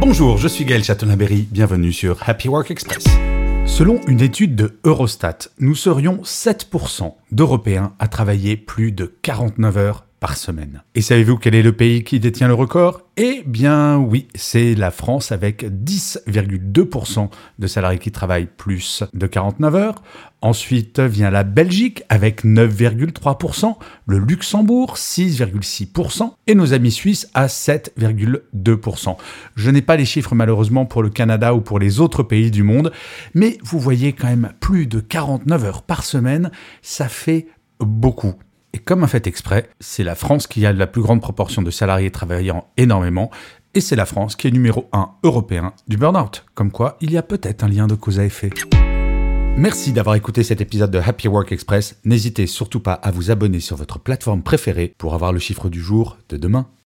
Bonjour, je suis Gaël Chatonaberry, bienvenue sur Happy Work Express. Selon une étude de Eurostat, nous serions 7% d'Européens à travailler plus de 49 heures Et savez-vous quel est le pays qui détient le record? Eh bien oui, c'est la France avec 10,2% de salariés qui travaillent plus de 49 heures. Ensuite vient la Belgique avec 9,3%, le Luxembourg 6,6% et nos amis suisses à 7,2%. Je n'ai pas les chiffres malheureusement pour le Canada ou pour les autres pays du monde, mais vous voyez quand même plus de 49 heures par semaine, ça fait beaucoup. Et comme un fait exprès, c'est la France qui a la plus grande proportion de salariés travaillant énormément, et c'est la France qui est numéro 1 européen du burn-out. Comme quoi, il y a peut-être un lien de cause à effet. Merci d'avoir écouté cet épisode de Happy Work Express. N'hésitez surtout pas à vous abonner sur votre plateforme préférée pour avoir le chiffre du jour de demain.